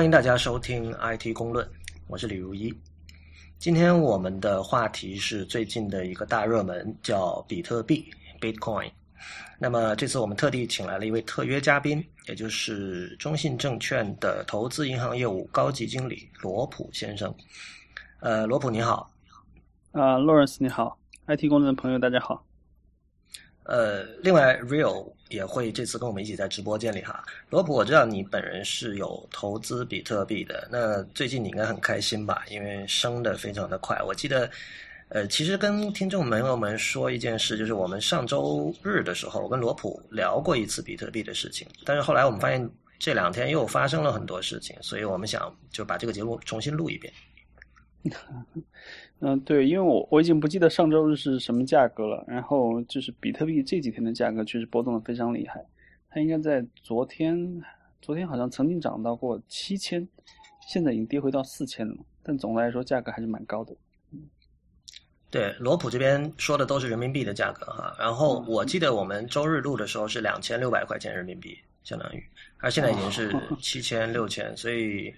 欢迎大家收听 IT 公论，我是李如一。今天我们的话题是最近的一个大热门，叫比特币 （Bitcoin）。那么这次我们特地请来了一位特约嘉宾，也就是中信证券的投资银行业务高级经理罗普先生。呃，罗普你好。啊，Lawrence 你好，IT 公论的朋友大家好。呃，另外，Real 也会这次跟我们一起在直播间里哈。罗普，我知道你本人是有投资比特币的，那最近你应该很开心吧？因为升的非常的快。我记得，呃，其实跟听众朋友们说一件事，就是我们上周日的时候我跟罗普聊过一次比特币的事情，但是后来我们发现这两天又发生了很多事情，所以我们想就把这个节目重新录一遍。嗯，对，因为我我已经不记得上周日是什么价格了。然后就是比特币这几天的价格确实波动的非常厉害，它应该在昨天，昨天好像曾经涨到过七千，现在已经跌回到四千了。但总的来说，价格还是蛮高的。嗯，对，罗普这边说的都是人民币的价格哈。然后我记得我们周日录的时候是两千六百块钱人民币，相当于，而现在已经是 七千六千，所以。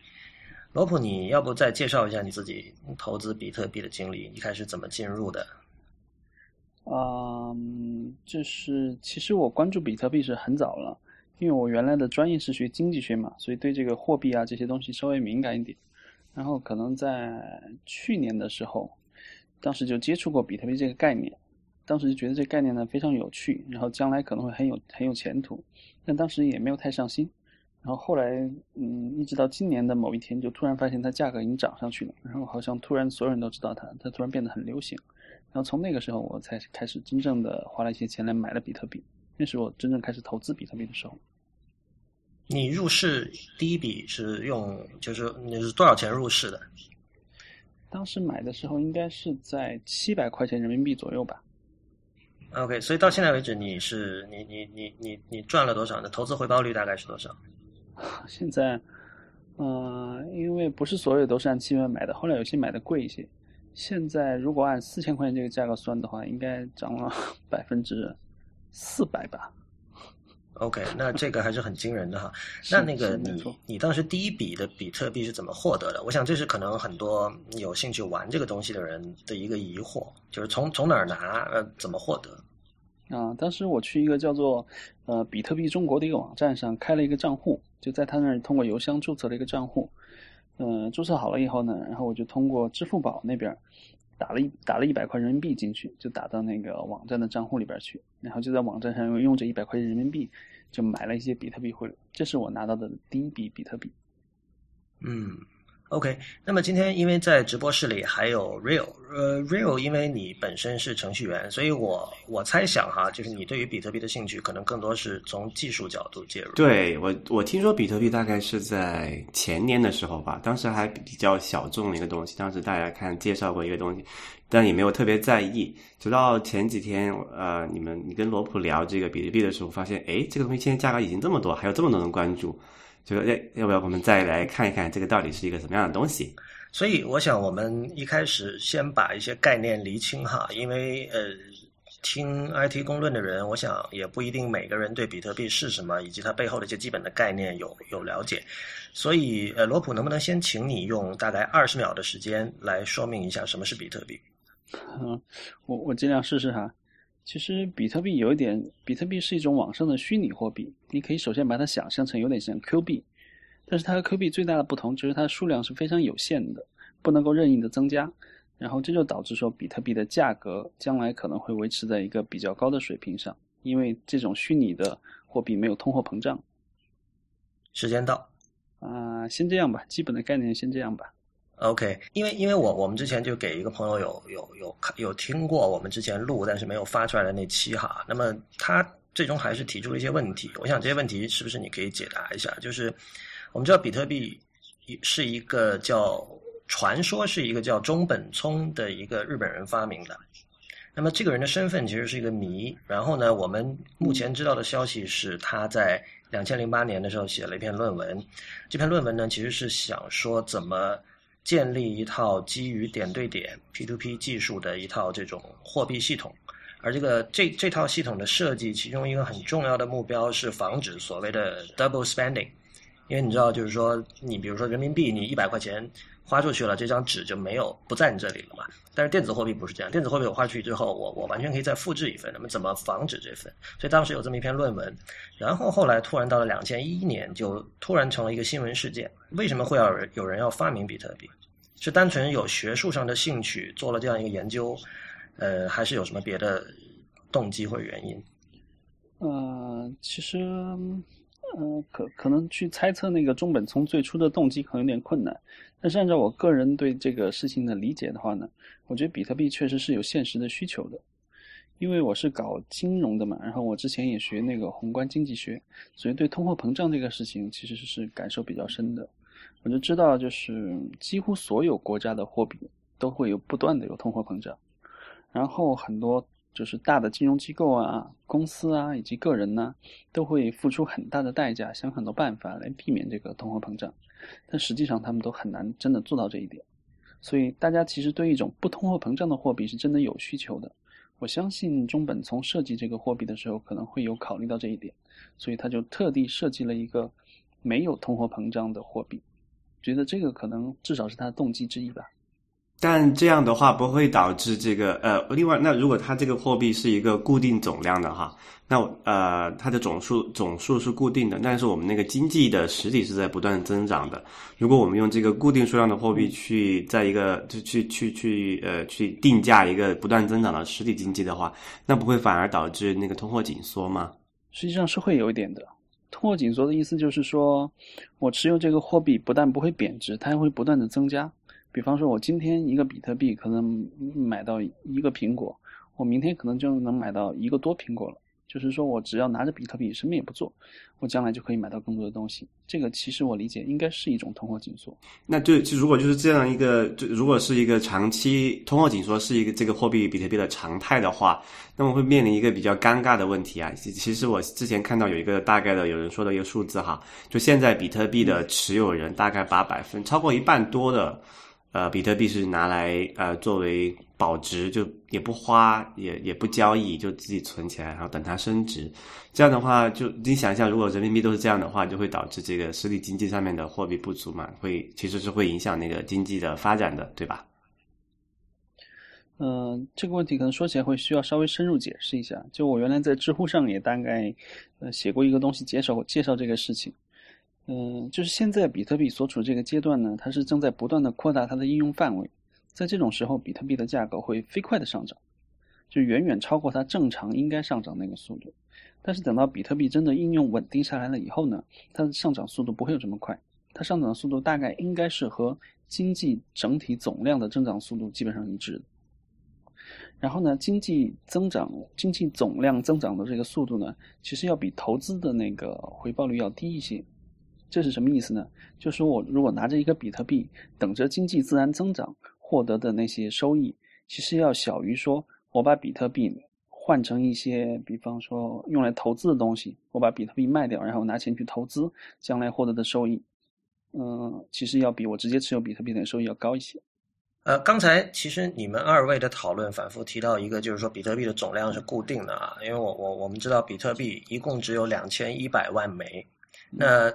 罗普，你要不再介绍一下你自己投资比特币的经历？一开始怎么进入的？嗯，就是其实我关注比特币是很早了，因为我原来的专业是学经济学嘛，所以对这个货币啊这些东西稍微敏感一点。然后可能在去年的时候，当时就接触过比特币这个概念，当时就觉得这个概念呢非常有趣，然后将来可能会很有很有前途，但当时也没有太上心。然后后来，嗯，一直到今年的某一天，就突然发现它价格已经涨上去了。然后好像突然所有人都知道它，它突然变得很流行。然后从那个时候，我才开始真正的花了一些钱来买了比特币。那是我真正开始投资比特币的时候。你入市第一笔是用，就是你是多少钱入市的？当时买的时候应该是在七百块钱人民币左右吧。OK，所以到现在为止，你是你你你你你赚了多少？的投资回报率大概是多少？现在，嗯，因为不是所有都是按七百买的，后来有些买的贵一些。现在如果按四千块钱这个价格算的话，应该涨了 百分之四百吧。OK，那这个还是很惊人的哈。那那个你你当时第一笔的比特币是怎么获得的？我想这是可能很多有兴趣玩这个东西的人的一个疑惑，就是从从哪儿拿，呃，怎么获得？啊，当时我去一个叫做呃比特币中国的一个网站上开了一个账户，就在他那儿通过邮箱注册了一个账户。嗯，注册好了以后呢，然后我就通过支付宝那边打了一打了一百块人民币进去，就打到那个网站的账户里边去，然后就在网站上用用这一百块钱人民币就买了一些比特币回来，这是我拿到的第一笔比特币。嗯。OK，那么今天因为在直播室里还有 Real，呃，Real，因为你本身是程序员，所以我我猜想哈，就是你对于比特币的兴趣可能更多是从技术角度介入。对我，我听说比特币大概是在前年的时候吧，当时还比较小众的一个东西，当时大家看介绍过一个东西，但也没有特别在意。直到前几天，呃，你们你跟罗普聊这个比特币的时候，发现哎，这个东西现在价格已经这么多，还有这么多人关注。就要要不要我们再来看一看这个到底是一个什么样的东西？所以我想我们一开始先把一些概念厘清哈，因为呃，听 IT 公论的人，我想也不一定每个人对比特币是什么以及它背后的一些基本的概念有有了解。所以呃，罗普能不能先请你用大概二十秒的时间来说明一下什么是比特币？嗯，我我尽量试试哈。其实比特币有一点，比特币是一种网上的虚拟货币。你可以首先把它想象成有点像 Q 币，但是它和 Q 币最大的不同就是它的数量是非常有限的，不能够任意的增加。然后这就导致说比特币的价格将来可能会维持在一个比较高的水平上，因为这种虚拟的货币没有通货膨胀。时间到，啊，先这样吧，基本的概念先这样吧。OK，因为因为我我们之前就给一个朋友有有有看有听过我们之前录但是没有发出来的那期哈，那么他最终还是提出了一些问题，我想这些问题是不是你可以解答一下？就是我们知道比特币是一个叫传说是一个叫中本聪的一个日本人发明的，那么这个人的身份其实是一个谜。然后呢，我们目前知道的消息是他在两千零八年的时候写了一篇论文，这篇论文呢其实是想说怎么。建立一套基于点对点 P2P 技术的一套这种货币系统，而这个这这套系统的设计，其中一个很重要的目标是防止所谓的 double spending，因为你知道，就是说，你比如说人民币，你一百块钱花出去了，这张纸就没有不在你这里了嘛。但是电子货币不是这样，电子货币我花出去之后，我我完全可以再复制一份。那么怎么防止这份？所以当时有这么一篇论文，然后后来突然到了两千一一年，就突然成了一个新闻事件。为什么会要有人要发明比特币？是单纯有学术上的兴趣做了这样一个研究，呃，还是有什么别的动机或者原因？呃，其实，嗯，可可能去猜测那个中本聪最初的动机可能有点困难。但是按照我个人对这个事情的理解的话呢，我觉得比特币确实是有现实的需求的。因为我是搞金融的嘛，然后我之前也学那个宏观经济学，所以对通货膨胀这个事情其实是感受比较深的。我就知道，就是几乎所有国家的货币都会有不断的有通货膨胀，然后很多。就是大的金融机构啊、公司啊以及个人呢，都会付出很大的代价，想很多办法来避免这个通货膨胀，但实际上他们都很难真的做到这一点。所以大家其实对一种不通货膨胀的货币是真的有需求的。我相信中本从设计这个货币的时候可能会有考虑到这一点，所以他就特地设计了一个没有通货膨胀的货币，觉得这个可能至少是他的动机之一吧。但这样的话不会导致这个呃，另外，那如果它这个货币是一个固定总量的哈，那呃，它的总数总数是固定的，但是我们那个经济的实体是在不断增长的。如果我们用这个固定数量的货币去在一个就去去去呃去定价一个不断增长的实体经济的话，那不会反而导致那个通货紧缩吗？实际上是会有一点的。通货紧缩的意思就是说，我持有这个货币不但不会贬值，它还会不断的增加。比方说，我今天一个比特币可能买到一个苹果，我明天可能就能买到一个多苹果了。就是说我只要拿着比特币什么也不做，我将来就可以买到更多的东西。这个其实我理解应该是一种通货紧缩。那就如果就是这样一个，就如果是一个长期通货紧缩是一个这个货币比特币的常态的话，那么会面临一个比较尴尬的问题啊。其实我之前看到有一个大概的有人说的一个数字哈，就现在比特币的持有人大概把百分超过一半多的。呃，比特币是拿来呃作为保值，就也不花，也也不交易，就自己存起来，然后等它升值。这样的话，就你想一下，如果人民币都是这样的话，就会导致这个实体经济上面的货币不足嘛，会其实是会影响那个经济的发展的，对吧？嗯，这个问题可能说起来会需要稍微深入解释一下。就我原来在知乎上也大概呃写过一个东西，介绍介绍这个事情。嗯，就是现在比特币所处这个阶段呢，它是正在不断的扩大它的应用范围，在这种时候，比特币的价格会飞快的上涨，就远远超过它正常应该上涨那个速度。但是等到比特币真的应用稳定下来了以后呢，它的上涨速度不会有这么快，它上涨的速度大概应该是和经济整体总量的增长速度基本上一致的。然后呢，经济增长、经济总量增长的这个速度呢，其实要比投资的那个回报率要低一些。这是什么意思呢？就是说我如果拿着一个比特币，等着经济自然增长获得的那些收益，其实要小于说我把比特币换成一些，比方说用来投资的东西，我把比特币卖掉，然后拿钱去投资，将来获得的收益，嗯，其实要比我直接持有比特币的收益要高一些。呃，刚才其实你们二位的讨论反复提到一个，就是说比特币的总量是固定的啊，因为我我我们知道比特币一共只有两千一百万枚，那。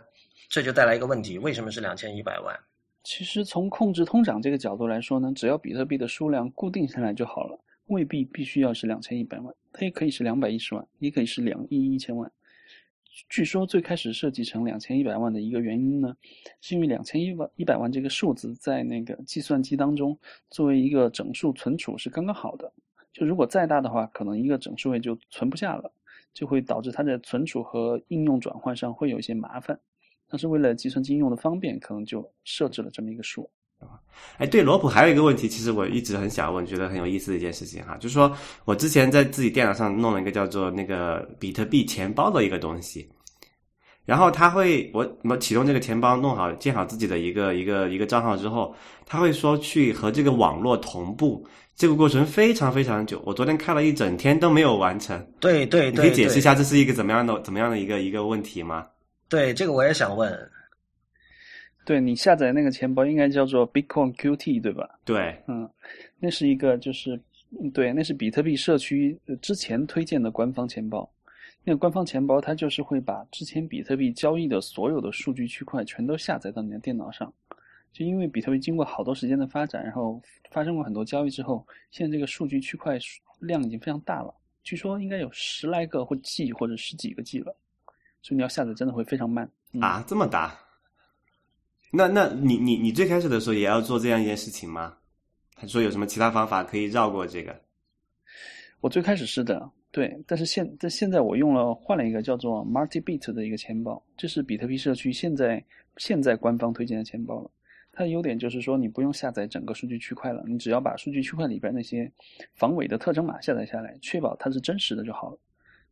这就带来一个问题：为什么是两千一百万？其实从控制通胀这个角度来说呢，只要比特币的数量固定下来就好了，未必必须要是两千一百万，它也可以是两百一十万，也可以是两亿一千万。据说最开始设计成两千一百万的一个原因呢，是因为两千一万一百万这个数字在那个计算机当中作为一个整数存储是刚刚好的，就如果再大的话，可能一个整数位就存不下了，就会导致它的存储和应用转换上会有一些麻烦。但是为了计算机应用的方便，可能就设置了这么一个数。哎，对，罗普还有一个问题，其实我一直很想问，觉得很有意思的一件事情哈，就是说我之前在自己电脑上弄了一个叫做那个比特币钱包的一个东西，然后他会我我启动这个钱包，弄好建好自己的一个一个一个账号之后，他会说去和这个网络同步，这个过程非常非常久，我昨天看了一整天都没有完成。对对，你可以解释一下这是一个怎么样的怎么样的一个一个问题吗？对这个我也想问，对你下载那个钱包应该叫做 Bitcoin QT 对吧？对，嗯，那是一个就是对，那是比特币社区之前推荐的官方钱包，那个官方钱包它就是会把之前比特币交易的所有的数据区块全都下载到你的电脑上。就因为比特币经过好多时间的发展，然后发生过很多交易之后，现在这个数据区块量已经非常大了，据说应该有十来个或 G 或者十几个 G 了，所以你要下载真的会非常慢啊，这么大？那那你你你最开始的时候也要做这样一件事情吗？还是说有什么其他方法可以绕过这个？我最开始是的，对，但是现但现在我用了换了一个叫做 MultiBit 的一个钱包，这是比特币社区现在现在官方推荐的钱包了。它的优点就是说，你不用下载整个数据区块了，你只要把数据区块里边那些防伪的特征码下载下来，确保它是真实的就好了。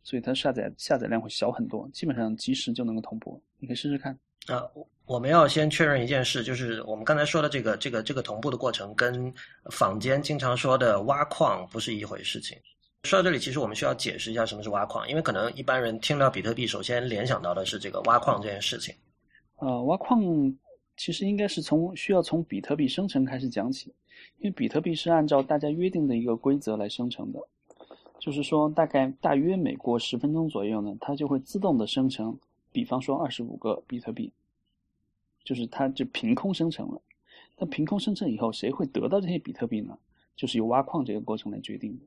所以它下载下载量会小很多，基本上即时就能够同步。你可以试试看。啊，我们要先确认一件事，就是我们刚才说的这个这个这个同步的过程，跟坊间经常说的挖矿不是一回事。情说到这里，其实我们需要解释一下什么是挖矿，因为可能一般人听到比特币，首先联想到的是这个挖矿这件事情。呃，挖矿。其实应该是从需要从比特币生成开始讲起，因为比特币是按照大家约定的一个规则来生成的，就是说大概大约每过十分钟左右呢，它就会自动的生成，比方说二十五个比特币，就是它就凭空生成了。那凭空生成以后，谁会得到这些比特币呢？就是由挖矿这个过程来决定的，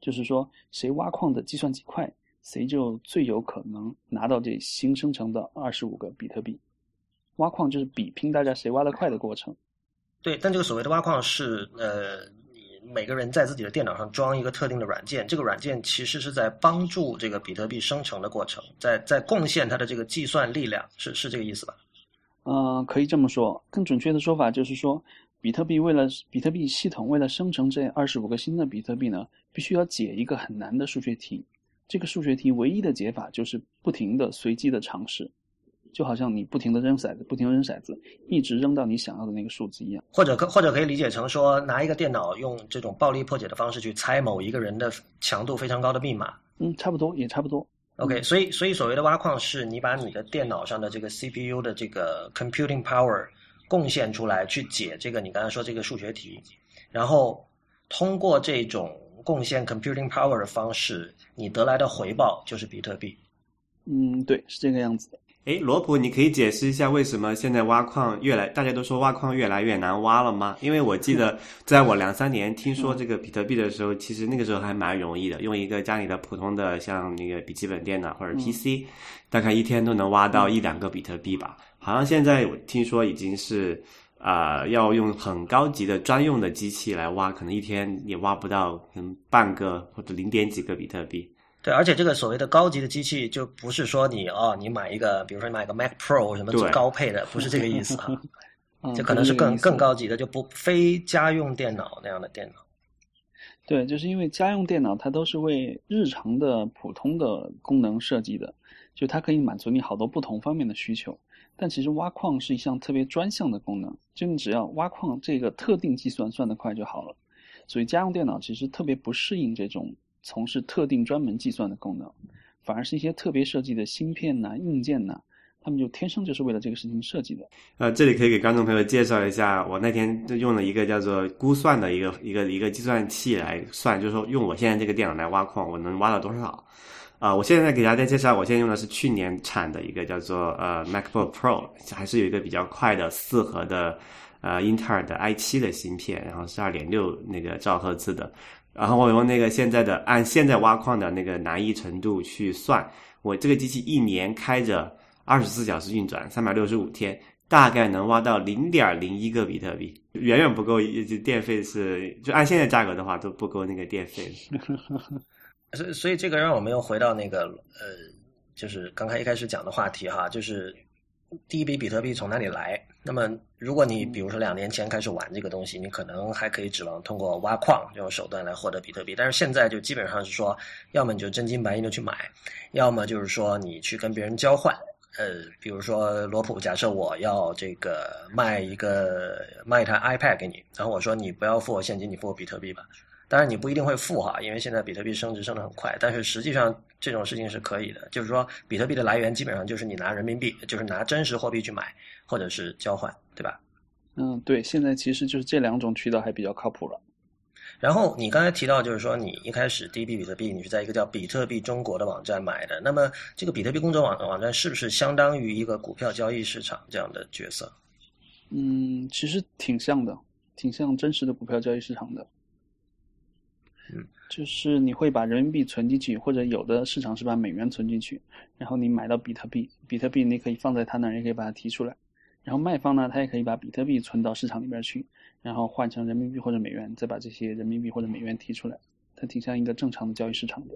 就是说谁挖矿的计算机快，谁就最有可能拿到这新生成的二十五个比特币。挖矿就是比拼大家谁挖得快的过程。对，但这个所谓的挖矿是，呃，每个人在自己的电脑上装一个特定的软件，这个软件其实是在帮助这个比特币生成的过程，在在贡献它的这个计算力量，是是这个意思吧？嗯，可以这么说。更准确的说法就是说，比特币为了比特币系统为了生成这二十五个新的比特币呢，必须要解一个很难的数学题。这个数学题唯一的解法就是不停的随机的尝试。就好像你不停的扔骰子，不停扔骰子，一直扔到你想要的那个数字一样。或者可或者可以理解成说，拿一个电脑用这种暴力破解的方式去猜某一个人的强度非常高的密码。嗯，差不多，也差不多。OK，所以所以所谓的挖矿是你把你的电脑上的这个 CPU 的这个 computing power 贡献出来去解这个你刚才说这个数学题，然后通过这种贡献 computing power 的方式，你得来的回报就是比特币。嗯，对，是这个样子的。哎，罗普，你可以解释一下为什么现在挖矿越来，大家都说挖矿越来越难挖了吗？因为我记得在我两三年听说这个比特币的时候，其实那个时候还蛮容易的，用一个家里的普通的像那个笔记本电脑或者 PC，大概一天都能挖到一两个比特币吧。好像现在我听说已经是啊，要用很高级的专用的机器来挖，可能一天也挖不到嗯半个或者零点几个比特币。对，而且这个所谓的高级的机器，就不是说你哦，你买一个，比如说你买个 Mac Pro 什么最高配的，不是这个意思啊，这可能是更更高级的，就不非家用电脑那样的电脑。对，就是因为家用电脑它都是为日常的普通的功能设计的，就它可以满足你好多不同方面的需求。但其实挖矿是一项特别专项的功能，就你只要挖矿这个特定计算算得快就好了。所以家用电脑其实特别不适应这种。从事特定专门计算的功能，反而是一些特别设计的芯片呐、硬件呐，他们就天生就是为了这个事情设计的。呃，这里可以给观众朋友介绍一下，我那天就用了一个叫做估算的一个一个一个计算器来算，就是说用我现在这个电脑来挖矿，我能挖到多少？啊，我现在给大家介绍，我现在用的是去年产的一个叫做呃 MacBook Pro，还是有一个比较快的四核的呃英特尔的 i 七的芯片，然后是二点六那个兆赫兹的。然后我用那个现在的按现在挖矿的那个难易程度去算，我这个机器一年开着二十四小时运转，三百六十五天，大概能挖到零点零一个比特币，远远不够，电费是就按现在价格的话都不够那个电费。所以，所以这个让我们又回到那个呃，就是刚才一开始讲的话题哈，就是。第一笔比特币从哪里来？那么，如果你比如说两年前开始玩这个东西，你可能还可以指望通过挖矿这种手段来获得比特币。但是现在就基本上是说，要么你就真金白银的去买，要么就是说你去跟别人交换。呃，比如说罗普，假设我要这个卖一个卖一台 iPad 给你，然后我说你不要付我现金，你付我比特币吧。当然你不一定会付哈，因为现在比特币升值升得很快。但是实际上这种事情是可以的，就是说比特币的来源基本上就是你拿人民币，就是拿真实货币去买或者是交换，对吧？嗯，对，现在其实就是这两种渠道还比较靠谱了。然后你刚才提到，就是说你一开始第一笔比特币你是在一个叫比特币中国的网站买的，那么这个比特币工作网网站是不是相当于一个股票交易市场这样的角色？嗯，其实挺像的，挺像真实的股票交易市场的。嗯，就是你会把人民币存进去，或者有的市场是把美元存进去，然后你买到比特币，比特币你可以放在他那儿，也可以把它提出来。然后卖方呢，他也可以把比特币存到市场里边去，然后换成人民币或者美元，再把这些人民币或者美元提出来。它挺像一个正常的交易市场的。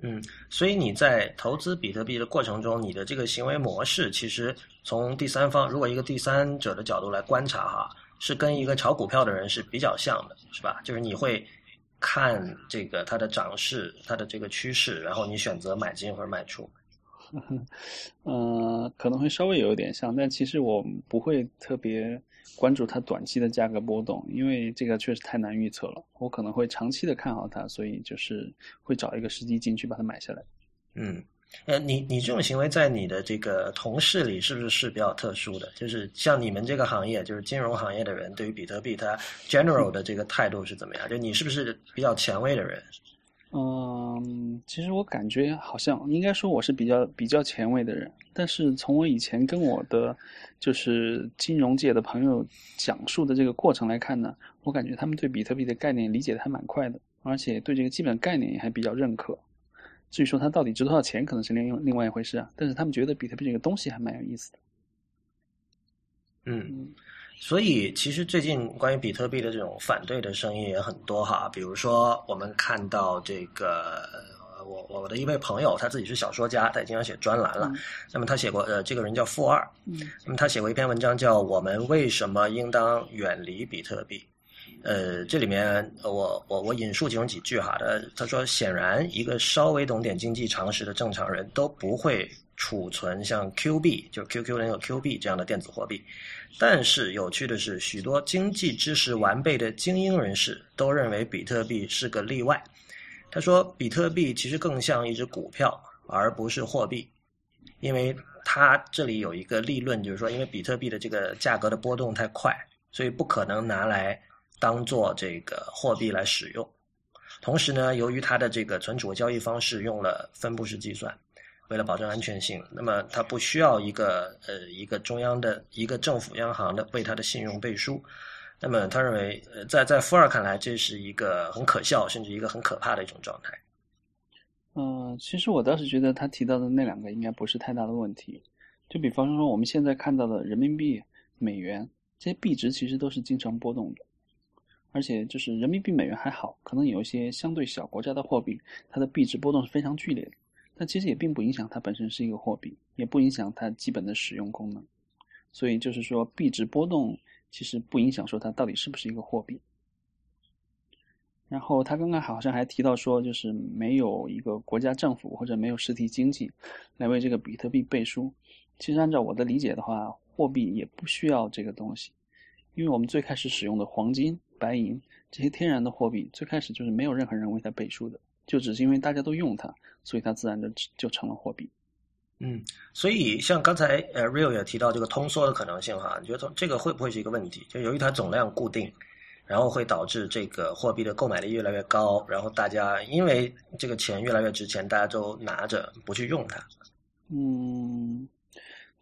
嗯，所以你在投资比特币的过程中，你的这个行为模式，其实从第三方，如果一个第三者的角度来观察哈，是跟一个炒股票的人是比较像的，是吧？就是你会看这个它的涨势，它的这个趋势，然后你选择买进或者卖出。嗯，可能会稍微有一点像，但其实我不会特别关注它短期的价格波动，因为这个确实太难预测了。我可能会长期的看好它，所以就是会找一个时机进去把它买下来。嗯，呃，你你这种行为在你的这个同事里是不是是比较特殊的？就是像你们这个行业，就是金融行业的人，对于比特币它 general 的这个态度是怎么样？就你是不是比较前卫的人？嗯，其实我感觉好像应该说我是比较比较前卫的人，但是从我以前跟我的就是金融界的朋友讲述的这个过程来看呢，我感觉他们对比特币的概念理解的还蛮快的，而且对这个基本概念也还比较认可。至于说它到底值多少钱，可能是另另外一回事啊。但是他们觉得比特币这个东西还蛮有意思的。嗯。所以，其实最近关于比特币的这种反对的声音也很多哈。比如说，我们看到这个，我我的一位朋友，他自己是小说家，他也经常写专栏了。那么他写过，呃，这个人叫富二。嗯。那么他写过一篇文章，叫《我们为什么应当远离比特币》。呃，这里面我我我引述其中几句哈。他他说，显然一个稍微懂点经济常识的正常人都不会储存像 Q 币，就 QQ 那个 Q 币这样的电子货币。但是有趣的是，许多经济知识完备的精英人士都认为比特币是个例外。他说，比特币其实更像一只股票，而不是货币，因为他这里有一个立论，就是说，因为比特币的这个价格的波动太快，所以不可能拿来当做这个货币来使用。同时呢，由于它的这个存储和交易方式用了分布式计算。为了保证安全性，那么它不需要一个呃一个中央的一个政府央行的为它的信用背书。那么他认为，呃，在在富二看来，这是一个很可笑，甚至一个很可怕的一种状态。嗯，其实我倒是觉得他提到的那两个应该不是太大的问题。就比方说，我们现在看到的人民币、美元这些币值，其实都是经常波动的。而且就是人民币、美元还好，可能有一些相对小国家的货币，它的币值波动是非常剧烈的。但其实也并不影响它本身是一个货币，也不影响它基本的使用功能。所以就是说，币值波动其实不影响说它到底是不是一个货币。然后他刚刚好像还提到说，就是没有一个国家政府或者没有实体经济来为这个比特币背书。其实按照我的理解的话，货币也不需要这个东西，因为我们最开始使用的黄金、白银这些天然的货币，最开始就是没有任何人为它背书的。就只是因为大家都用它，所以它自然的就成了货币。嗯，所以像刚才呃，Real 也提到这个通缩的可能性哈，你觉得这个会不会是一个问题？就由于它总量固定，然后会导致这个货币的购买力越来越高，然后大家因为这个钱越来越值钱，大家都拿着不去用它。嗯，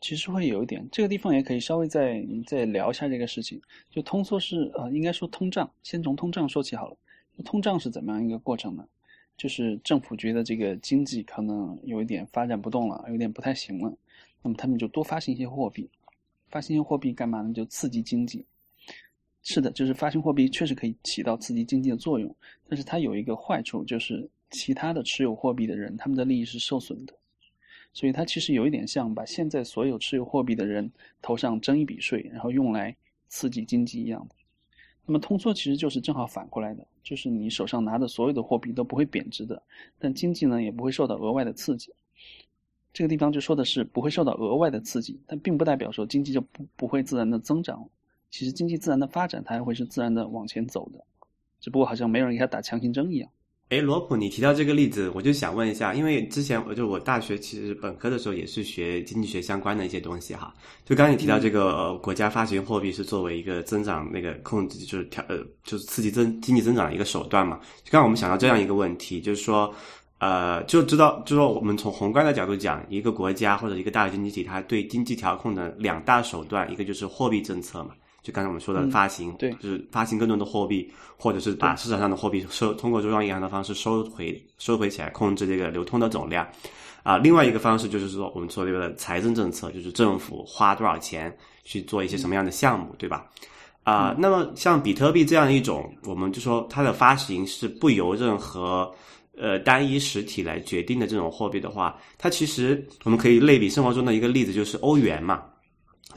其实会有一点，这个地方也可以稍微再再聊一下这个事情。就通缩是呃，应该说通胀，先从通胀说起好了。通胀是怎么样一个过程呢？就是政府觉得这个经济可能有一点发展不动了，有点不太行了，那么他们就多发行一些货币。发行一些货币干嘛呢？就刺激经济。是的，就是发行货币确实可以起到刺激经济的作用，但是它有一个坏处，就是其他的持有货币的人，他们的利益是受损的。所以它其实有一点像把现在所有持有货币的人头上征一笔税，然后用来刺激经济一样的。那么通缩其实就是正好反过来的，就是你手上拿的所有的货币都不会贬值的，但经济呢也不会受到额外的刺激。这个地方就说的是不会受到额外的刺激，但并不代表说经济就不不会自然的增长。其实经济自然的发展它还会是自然的往前走的，只不过好像没有人给他打强心针一样。哎，罗普，你提到这个例子，我就想问一下，因为之前我就我大学其实本科的时候也是学经济学相关的一些东西哈。就刚才你提到这个、呃、国家发行货币是作为一个增长那个控制，就是调呃就是刺激增经济增长的一个手段嘛。就刚刚我们想到这样一个问题，就是说呃就知道就说我们从宏观的角度讲，一个国家或者一个大的经济体，它对经济调控的两大手段，一个就是货币政策嘛。就刚才我们说的发行，对就是发行更多的货币，或者是把市场上的货币收通过中央银行的方式收回收回起来，控制这个流通的总量。啊，另外一个方式就是说，我们说这个财政政策，就是政府花多少钱去做一些什么样的项目，对吧？啊，那么像比特币这样一种，我们就说它的发行是不由任何呃单一实体来决定的这种货币的话，它其实我们可以类比生活中的一个例子，就是欧元嘛。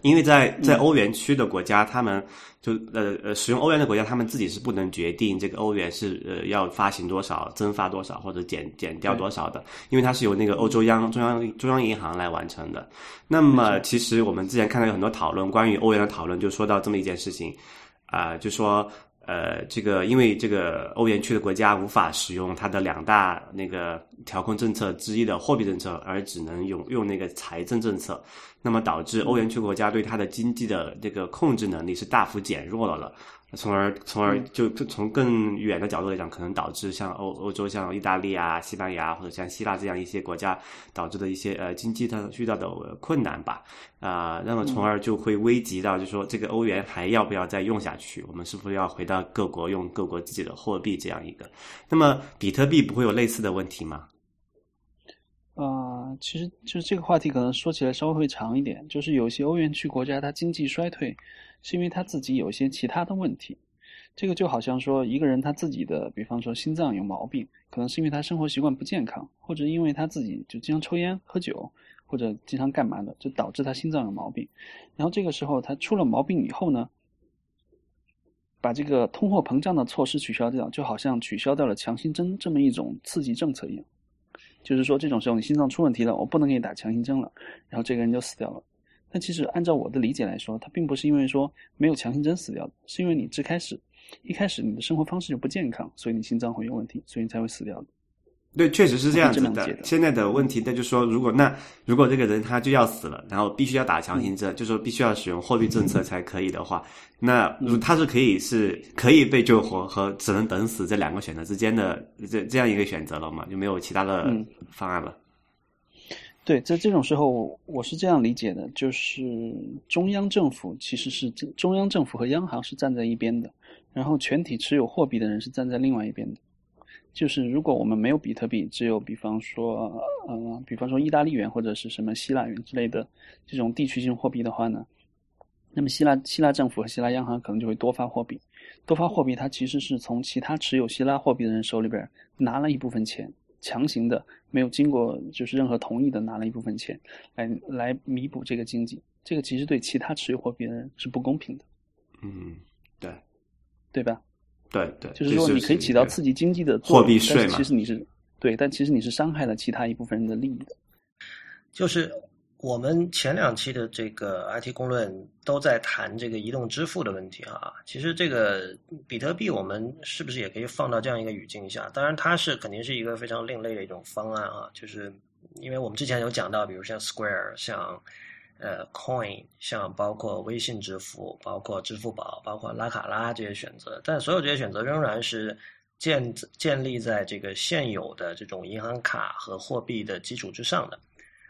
因为在在欧元区的国家，他们就呃呃使用欧元的国家，他们自己是不能决定这个欧元是呃要发行多少、增发多少或者减减掉多少的，因为它是由那个欧洲央中央中央银行来完成的。那么，其实我们之前看到有很多讨论关于欧元的讨论，就说到这么一件事情，啊、就说呃这个因为这个欧元区的国家无法使用它的两大那个调控政策之一的货币政策，而只能用用那个财政政策。那么导致欧元区国家对它的经济的这个控制能力是大幅减弱了了，从而从而就就从更远的角度来讲，可能导致像欧欧洲像意大利啊、西班牙或者像希腊这样一些国家导致的一些呃经济它遇到的困难吧，啊、那么从而就会危及到，就说这个欧元还要不要再用下去？我们是不是要回到各国用各国自己的货币这样一个？那么比特币不会有类似的问题吗？啊、其实就是这个话题可能说起来稍微会长一点，就是有些欧元区国家它经济衰退，是因为他自己有一些其他的问题。这个就好像说一个人他自己的，比方说心脏有毛病，可能是因为他生活习惯不健康，或者因为他自己就经常抽烟喝酒，或者经常干嘛的，就导致他心脏有毛病。然后这个时候他出了毛病以后呢，把这个通货膨胀的措施取消掉，就好像取消掉了强心针这么一种刺激政策一样。就是说，这种时候你心脏出问题了，我不能给你打强心针了，然后这个人就死掉了。但其实按照我的理解来说，他并不是因为说没有强心针死掉的，是因为你最开始一开始你的生活方式就不健康，所以你心脏会有问题，所以你才会死掉的。对，确实是这样子的现在的问题，那就是说，如果那如果这个人他就要死了，然后必须要打强心针，就说必须要使用货币政策才可以的话，那如他是可以是可以被救活和只能等死这两个选择之间的这这样一个选择了嘛？就没有其他的嗯方案了。对，在这种时候，我是这样理解的，就是中央政府其实是中央政府和央行是站在一边的，然后全体持有货币的人是站在另外一边的。就是如果我们没有比特币，只有比方说呃，比方说意大利元或者是什么希腊元之类的这种地区性货币的话呢，那么希腊希腊政府和希腊央行可能就会多发货币，多发货币它其实是从其他持有希腊货币的人手里边拿了一部分钱，强行的没有经过就是任何同意的拿了一部分钱来来弥补这个经济，这个其实对其他持有货币的人是不公平的，嗯，对对吧？对对，就是说你可以起到刺激经济的作用，但是币税嘛其实你是对，但其实你是伤害了其他一部分人的利益的。就是我们前两期的这个 IT 公论都在谈这个移动支付的问题啊。其实这个比特币，我们是不是也可以放到这样一个语境下？当然，它是肯定是一个非常另类的一种方案啊。就是因为我们之前有讲到，比如像 Square、像呃 Coin、像包括微信支付、包括支付宝、包括拉卡拉这些选择，但所有这些选择仍然是建建立在这个现有的这种银行卡和货币的基础之上的。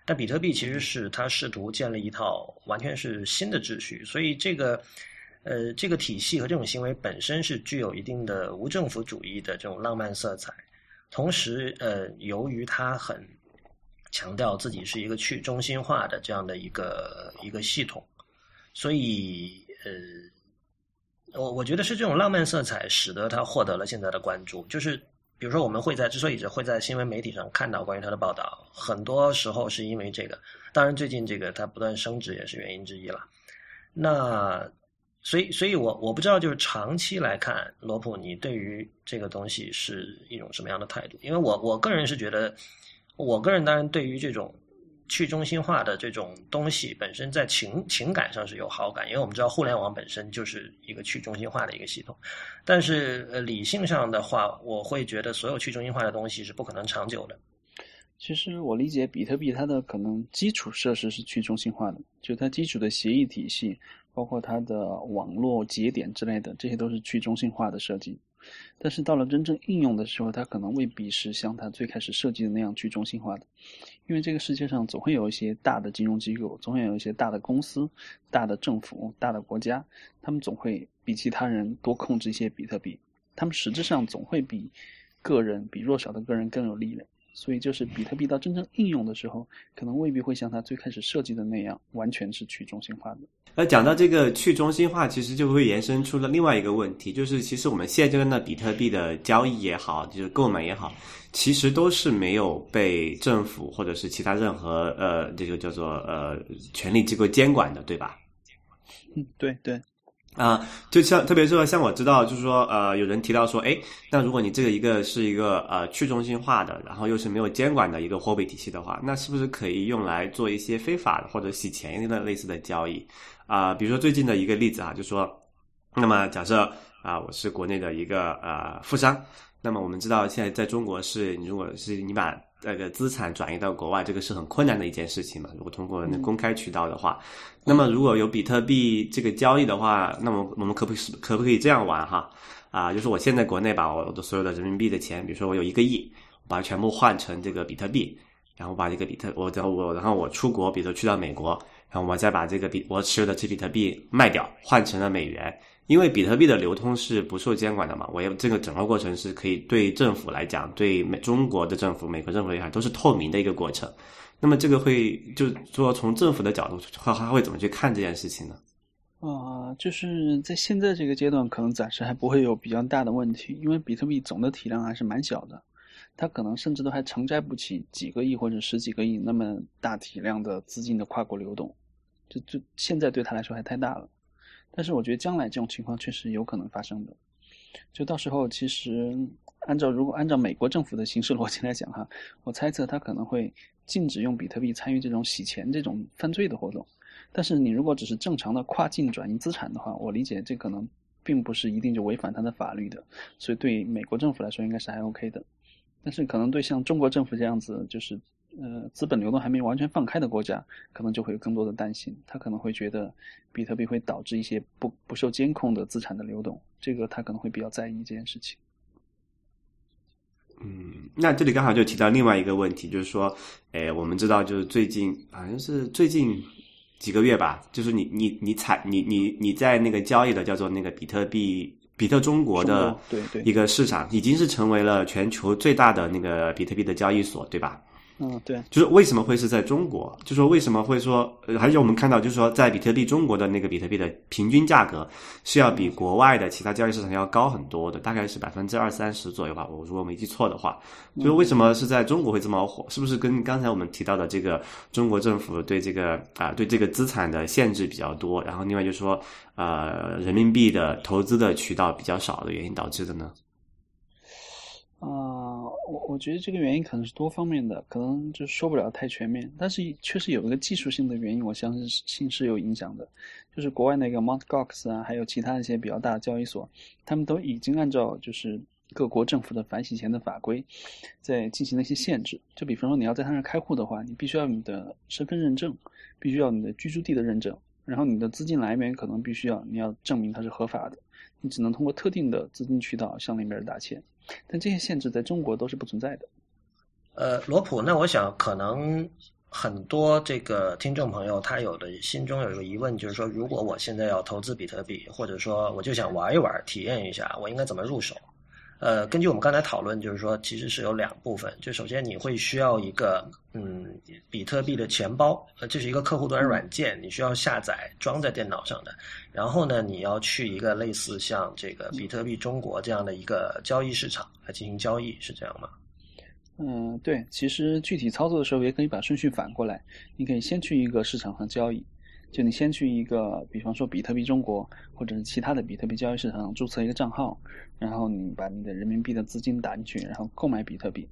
但比特币其实是它试图建立一套完全是新的秩序，所以这个呃这个体系和这种行为本身是具有一定的无政府主义的这种浪漫色彩，同时呃由于它很强调自己是一个去中心化的这样的一个一个系统，所以呃我我觉得是这种浪漫色彩使得它获得了现在的关注，就是比如说我们会在之所以会在新闻媒体上看到关于他的报道，很多时候是因为这个。当然，最近这个它不断升值也是原因之一了。那所以，所以我我不知道，就是长期来看，罗普，你对于这个东西是一种什么样的态度？因为我我个人是觉得，我个人当然对于这种去中心化的这种东西本身在情情感上是有好感，因为我们知道互联网本身就是一个去中心化的一个系统。但是呃，理性上的话，我会觉得所有去中心化的东西是不可能长久的。其实我理解比特币它的可能基础设施是去中心化的，就它基础的协议体系，包括它的网络节点之类的，这些都是去中心化的设计。但是到了真正应用的时候，它可能未必是像它最开始设计的那样去中心化的，因为这个世界上总会有一些大的金融机构，总会有一些大的公司、大的政府、大的国家，他们总会比其他人多控制一些比特币，他们实质上总会比个人、比弱小的个人更有力量。所以，就是比特币到真正应用的时候，可能未必会像它最开始设计的那样，完全是去中心化的。那讲到这个去中心化，其实就会延伸出了另外一个问题，就是其实我们现阶段的比特币的交易也好，就是购买也好，其实都是没有被政府或者是其他任何呃这个叫做呃权力机构监管的，对吧？嗯，对对。啊，就像特别是像我知道，就是说，呃，有人提到说，哎，那如果你这个一个是一个呃去中心化的，然后又是没有监管的一个货币体系的话，那是不是可以用来做一些非法的或者洗钱的类似的交易？啊，比如说最近的一个例子啊，就说，那么假设啊，我是国内的一个呃富商，那么我们知道现在在中国是，你如果是你把那个资产转移到国外，这个是很困难的一件事情嘛。如果通过那公开渠道的话，那么如果有比特币这个交易的话，那么我们可不可以可不可以这样玩哈？啊，就是我现在国内把我的所有的人民币的钱，比如说我有一个亿，把它全部换成这个比特币，然后把这个比特我后我然后我出国，比如说去到美国，然后我再把这个比我持有的这比特币卖掉，换成了美元。因为比特币的流通是不受监管的嘛，我也这个整个过程是可以对政府来讲，对美中国的政府、美国政府来讲都是透明的一个过程。那么这个会就说从政府的角度，他他会怎么去看这件事情呢？啊，就是在现在这个阶段，可能暂时还不会有比较大的问题，因为比特币总的体量还是蛮小的，它可能甚至都还承载不起几个亿或者十几个亿那么大体量的资金的跨国流动，就就现在对他来说还太大了。但是我觉得将来这种情况确实有可能发生的，就到时候其实按照如果按照美国政府的形式逻辑来讲哈，我猜测他可能会禁止用比特币参与这种洗钱这种犯罪的活动。但是你如果只是正常的跨境转移资产的话，我理解这可能并不是一定就违反他的法律的，所以对美国政府来说应该是还 OK 的。但是可能对像中国政府这样子就是。呃，资本流动还没完全放开的国家，可能就会有更多的担心。他可能会觉得，比特币会导致一些不不受监控的资产的流动，这个他可能会比较在意这件事情。嗯，那这里刚好就提到另外一个问题，就是说，哎，我们知道，就是最近好像是最近几个月吧，就是你你你采你你你在那个交易的叫做那个比特币比特中国的对对一个市场，已经是成为了全球最大的那个比特币的交易所，对吧？嗯，对，就是为什么会是在中国？就说为什么会说，而且我们看到，就是说，在比特币中国的那个比特币的平均价格是要比国外的其他交易市场要高很多的，大概是百分之二三十左右吧。我如果没记错的话，就是为什么是在中国会这么火？是不是跟刚才我们提到的这个中国政府对这个啊对这个资产的限制比较多？然后另外就是说，呃，人民币的投资的渠道比较少的原因导致的呢？啊，我我觉得这个原因可能是多方面的，可能就说不了太全面。但是确实有一个技术性的原因，我相信是有影响的，就是国外那个 Mt. Gox 啊，还有其他一些比较大的交易所，他们都已经按照就是各国政府的反洗钱的法规，在进行了一些限制。就比方说，你要在他那开户的话，你必须要你的身份认证，必须要你的居住地的认证，然后你的资金来源可能必须要你要证明它是合法的，你只能通过特定的资金渠道向那边打钱。但这些限制在中国都是不存在的。呃，罗普，那我想可能很多这个听众朋友他有的心中有一个疑问，就是说，如果我现在要投资比特币，或者说我就想玩一玩、体验一下，我应该怎么入手？呃，根据我们刚才讨论，就是说，其实是有两部分。就首先你会需要一个嗯，比特币的钱包，呃，这是一个客户端软件，你需要下载装在电脑上的。然后呢，你要去一个类似像这个比特币中国这样的一个交易市场来进行交易，是这样吗？嗯，对。其实具体操作的时候也可以把顺序反过来，你可以先去一个市场上交易。就你先去一个，比方说比特币中国或者是其他的比特币交易市场注册一个账号，然后你把你的人民币的资金打进去，然后购买比特币。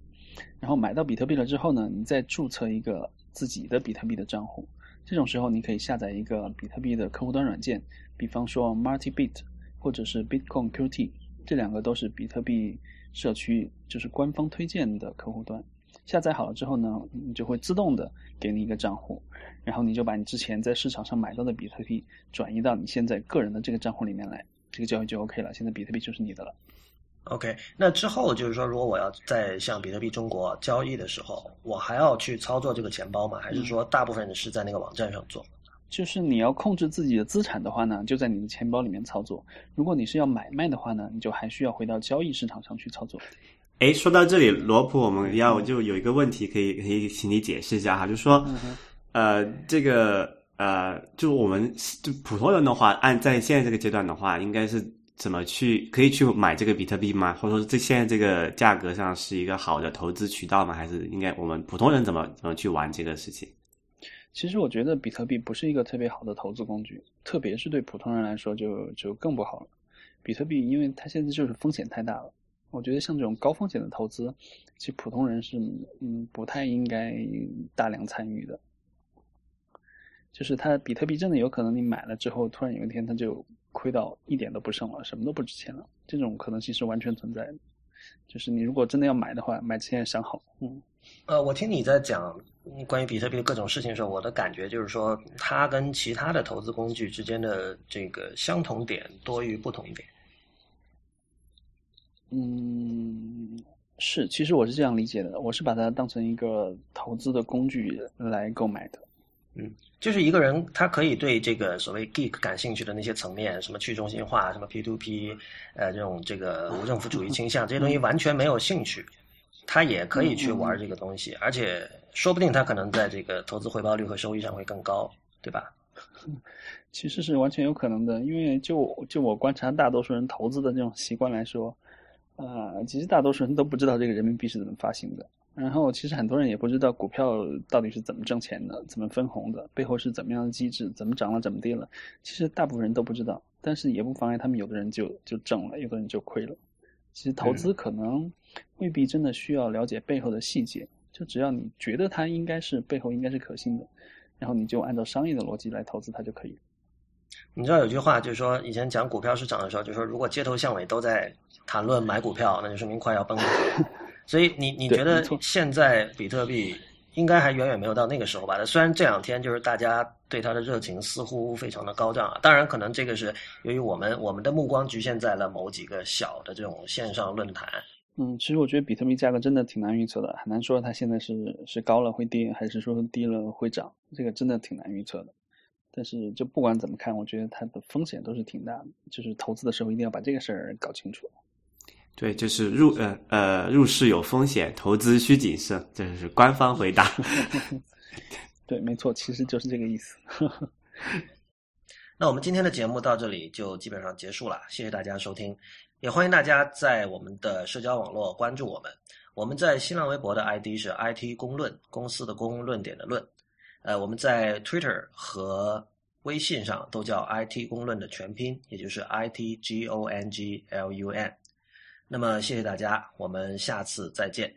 然后买到比特币了之后呢，你再注册一个自己的比特币的账户。这种时候，你可以下载一个比特币的客户端软件，比方说 MultiBit 或者是 Bitcoin QT，这两个都是比特币社区就是官方推荐的客户端。下载好了之后呢，你就会自动的给你一个账户，然后你就把你之前在市场上买到的比特币转移到你现在个人的这个账户里面来，这个交易就 OK 了。现在比特币就是你的了。OK，那之后就是说，如果我要在向比特币中国交易的时候，我还要去操作这个钱包吗？还是说大部分是在那个网站上做？就是你要控制自己的资产的话呢，就在你的钱包里面操作；如果你是要买卖的话呢，你就还需要回到交易市场上去操作。哎，说到这里，罗普，我们要就有一个问题，可以可以请你解释一下哈，就是说，呃，这个呃，就我们就普通人的话，按在现在这个阶段的话，应该是。怎么去可以去买这个比特币吗？或者说这现在这个价格上是一个好的投资渠道吗？还是应该我们普通人怎么怎么去玩这个事情？其实我觉得比特币不是一个特别好的投资工具，特别是对普通人来说就就更不好了。比特币因为它现在就是风险太大了，我觉得像这种高风险的投资，其实普通人是嗯不太应该大量参与的。就是它比特币真的有可能你买了之后，突然有一天它就。亏到一点都不剩了，什么都不值钱了，这种可能性是完全存在的。就是你如果真的要买的话，买之前想好。嗯，呃，我听你在讲关于比特币的各种事情的时候，我的感觉就是说，它跟其他的投资工具之间的这个相同点多于不同点。嗯，是，其实我是这样理解的，我是把它当成一个投资的工具来购买的。嗯，就是一个人，他可以对这个所谓 geek 感兴趣的那些层面，什么去中心化，什么 P to P，呃，这种这个无政府主义倾向这些东西完全没有兴趣，他也可以去玩这个东西，而且说不定他可能在这个投资回报率和收益上会更高，对吧？其实是完全有可能的，因为就就我观察大多数人投资的这种习惯来说，呃，其实大多数人都不知道这个人民币是怎么发行的。然后，其实很多人也不知道股票到底是怎么挣钱的，怎么分红的，背后是怎么样的机制，怎么涨了，怎么跌了。其实大部分人都不知道，但是也不妨碍他们有的人就就挣了，有的人就亏了。其实投资可能未必真的需要了解背后的细节，就只要你觉得它应该是背后应该是可信的，然后你就按照商业的逻辑来投资它就可以。你知道有句话就是说，以前讲股票市场的时候，就说如果街头巷尾都在谈论买股票，那就说明快要崩了。所以你你觉得现在比特币应该还远远没有到那个时候吧？虽然这两天就是大家对它的热情似乎非常的高涨啊，当然可能这个是由于我们我们的目光局限在了某几个小的这种线上论坛。嗯，其实我觉得比特币价格真的挺难预测的，很难说它现在是是高了会跌，还是说低了会涨，这个真的挺难预测的。但是就不管怎么看，我觉得它的风险都是挺大的，就是投资的时候一定要把这个事儿搞清楚。对，就是入呃呃入市有风险，投资需谨慎，这是官方回答。对，没错，其实就是这个意思。那我们今天的节目到这里就基本上结束了，谢谢大家收听，也欢迎大家在我们的社交网络关注我们。我们在新浪微博的 ID 是 IT 公论，公司的公，论点的论。呃，我们在 Twitter 和微信上都叫 IT 公论的全拼，也就是 IT G O N G L U N。那么，谢谢大家，我们下次再见。